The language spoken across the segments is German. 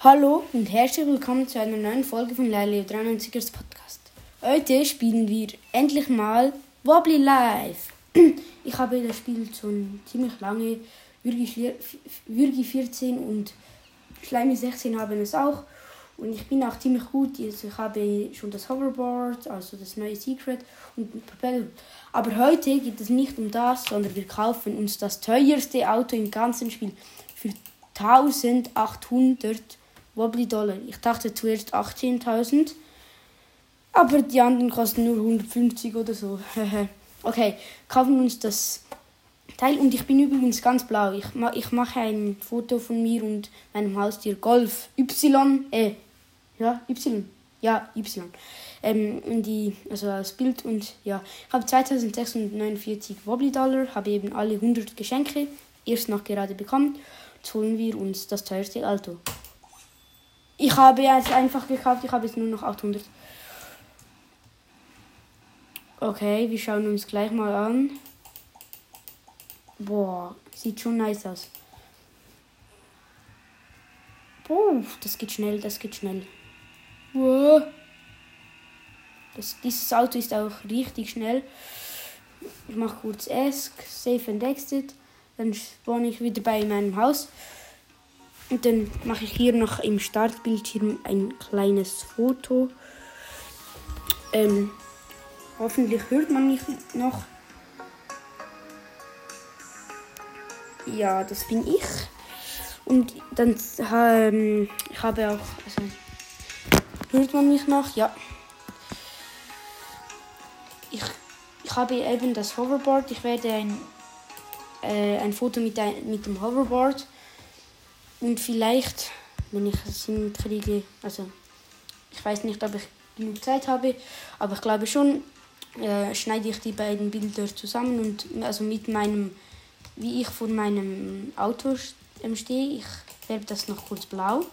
Hallo und herzlich willkommen zu einer neuen Folge von Lelio 93ers Podcast. Heute spielen wir endlich mal Wobbly Live. Ich habe das Spiel schon ziemlich lange. Würgi 14 und Schleimi 16 haben es auch. Und ich bin auch ziemlich gut. Also ich habe schon das Hoverboard, also das neue Secret und Propeller. Aber heute geht es nicht um das, sondern wir kaufen uns das teuerste Auto im ganzen Spiel für 1800 Wobbly Dollar. Ich dachte zuerst 18.000, aber die anderen kosten nur 150 oder so. okay, kaufen uns das Teil und ich bin übrigens ganz blau. Ich, ma ich mache ein Foto von mir und meinem Haustier Golf Y, äh, ja, Y, ja, Y. Ähm, die, also als Bild und ja, ich habe 2649 Wobbly Dollar, habe eben alle 100 Geschenke erst noch gerade bekommen. Jetzt holen wir uns das teuerste Auto. Ich habe es einfach gekauft, ich habe jetzt nur noch 800. Okay, wir schauen uns gleich mal an. Boah, sieht schon nice aus. Boah, das geht schnell, das geht schnell. Wow. Das, dieses Auto ist auch richtig schnell. Ich mache kurz Ask, Save and Exit. Dann spawn ich wieder bei meinem Haus. Und dann mache ich hier noch im Startbildschirm ein kleines Foto. Ähm, hoffentlich hört man mich noch. Ja, das bin ich. Und dann ähm, ich habe auch, also hört man mich noch? Ja. Ich, ich habe eben das Hoverboard. Ich werde ein, äh, ein Foto mit, ein, mit dem Hoverboard und vielleicht, wenn ich es hinkriege, also ich weiß nicht, ob ich genug Zeit habe, aber ich glaube schon, äh, schneide ich die beiden Bilder zusammen und also mit meinem, wie ich vor meinem Auto ähm, stehe, ich färbe das noch kurz blau.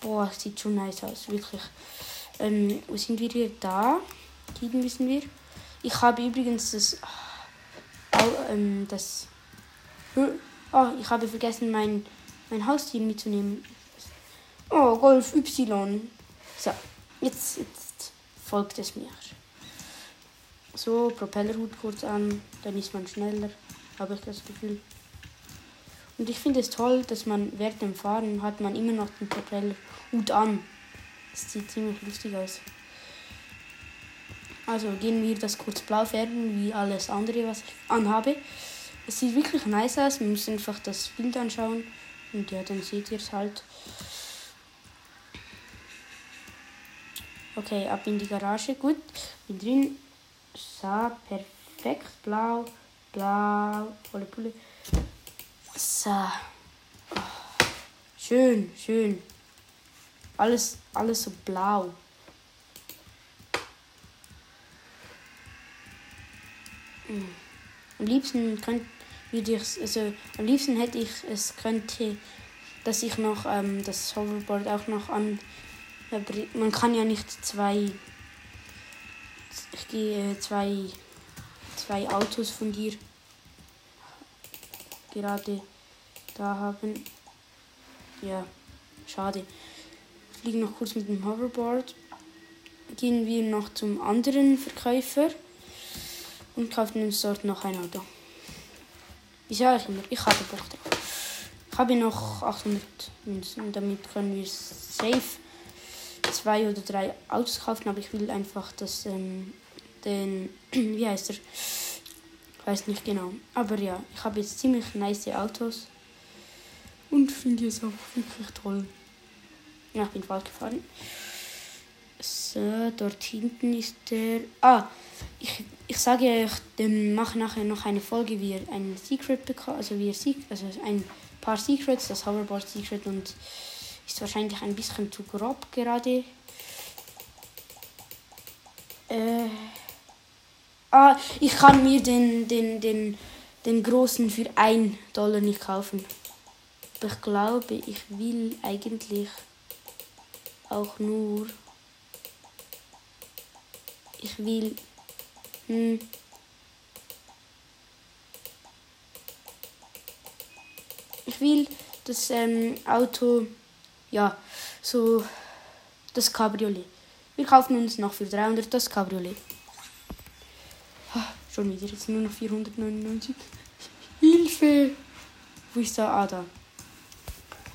Boah, sieht schon nice aus, wirklich. Ähm, wo sind wir hier? Da. Hier müssen wir. Ich habe übrigens das. Oh, ähm, das. Oh, ich habe vergessen, mein mein Haustier mitzunehmen. Oh, Golf Y. So, jetzt, jetzt folgt es mir. So, Propellerhut kurz an, dann ist man schneller, habe ich das Gefühl. Und ich finde es toll, dass man während dem Fahren hat man immer noch den Propellerhut an. Das sieht ziemlich lustig aus. Also gehen wir das kurz blau färben, wie alles andere, was ich anhabe. Es sieht wirklich nice aus, man muss einfach das Bild anschauen. Und ja, dann seht ihr es halt. Okay, ab in die Garage. Gut, bin drin. So, perfekt. Blau, blau, volle Pulle. So. Schön, schön. Alles, alles so blau. Hm. Am liebsten könnt, würde ich also am liebsten hätte ich es könnte, dass ich noch ähm, das Hoverboard auch noch an. Man kann ja nicht zwei. Ich gehe zwei, zwei Autos von dir gerade da haben. Ja, schade. Ich fliege noch kurz mit dem Hoverboard. Gehen wir noch zum anderen Verkäufer und kaufen uns dort noch ein Auto. Ich sage immer, ich habe Bock drauf. Ich habe noch 800 Münzen. Damit können wir safe zwei oder drei Autos kaufen. Aber ich will einfach das, ähm, den, wie heißt er? Ich weiß nicht genau. Aber ja, ich habe jetzt ziemlich nice Autos. Und finde es auch wirklich toll. Ja, ich bin falsch gefahren. So, dort hinten ist der. Ah, ich, ich sage euch, ich mache nachher noch eine Folge, wie ihr ein Secret bekommt, also wie ihr also ein paar Secrets, das Hoverboard Secret und ist wahrscheinlich ein bisschen zu grob gerade. Äh, ah, ich kann mir den, den, den, den großen für 1 Dollar nicht kaufen. Aber ich glaube, ich will eigentlich auch nur. Ich will hm. Ich will das ähm, Auto ja, so das Cabriolet. Wir kaufen uns noch für 300 das Cabriolet. Ah, schon wieder, jetzt nur noch 499. Hilfe! Wo ist da? Ah, da.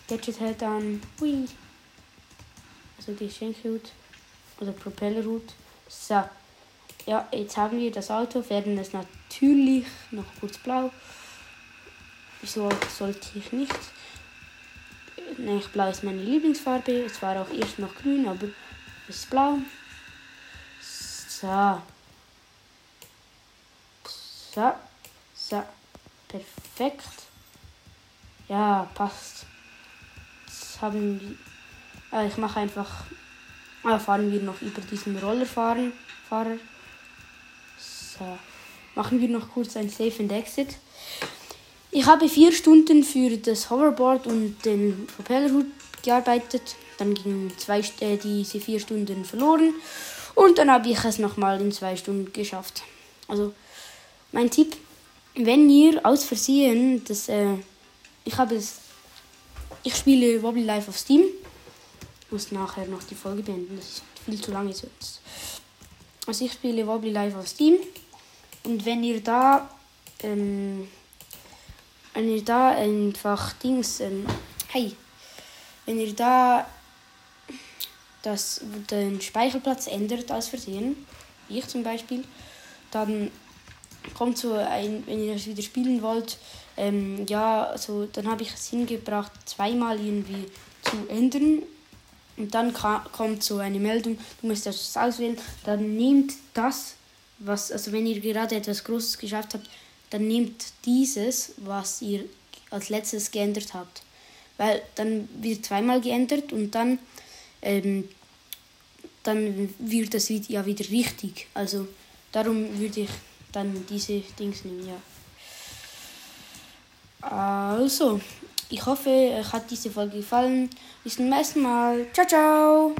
Gadget hält an. Hui. Also die Schenkelhut. Oder Propellerhut. So. Ja, jetzt haben wir das Auto. Werden es natürlich noch kurz blau. Wieso sollte ich nicht? Nein, blau ist meine Lieblingsfarbe. Es war auch erst noch grün, aber es ist blau. So. So. So. Perfekt. Ja, passt. Jetzt haben wir. Äh, ich mache einfach. Äh, fahren wir noch über diesen Rollerfahren. Fahrer. So. Machen wir noch kurz ein Safe and Exit. Ich habe vier Stunden für das Hoverboard und den Propellerhut gearbeitet. Dann gingen zwei, äh, diese vier Stunden verloren. Und dann habe ich es nochmal in zwei Stunden geschafft. Also, mein Tipp, wenn ihr aus Versehen das, äh, ich habe es, ich spiele Wobbly Life auf Steam. Ich muss nachher noch die Folge beenden, das ist viel zu lange sonst. Also ich spiele Wobbly Life auf Steam. Und wenn ihr da, ähm, wenn ihr da einfach Dings, ähm, hey, wenn ihr da das, den Speicherplatz ändert aus Versehen, wie ich zum Beispiel, dann kommt so ein, wenn ihr das wieder spielen wollt, ähm, ja, also dann habe ich es hingebracht, zweimal irgendwie zu ändern. Und dann kommt so eine Meldung, du musst das auswählen. Dann nehmt das, was, also wenn ihr gerade etwas Großes geschafft habt, dann nehmt dieses, was ihr als letztes geändert habt. Weil dann wird zweimal geändert und dann, ähm, dann wird das ja wieder richtig. Also darum würde ich dann diese Dings nehmen, ja. Also, ich hoffe, euch hat diese Folge gefallen. Bis zum nächsten Mal. Ciao, ciao!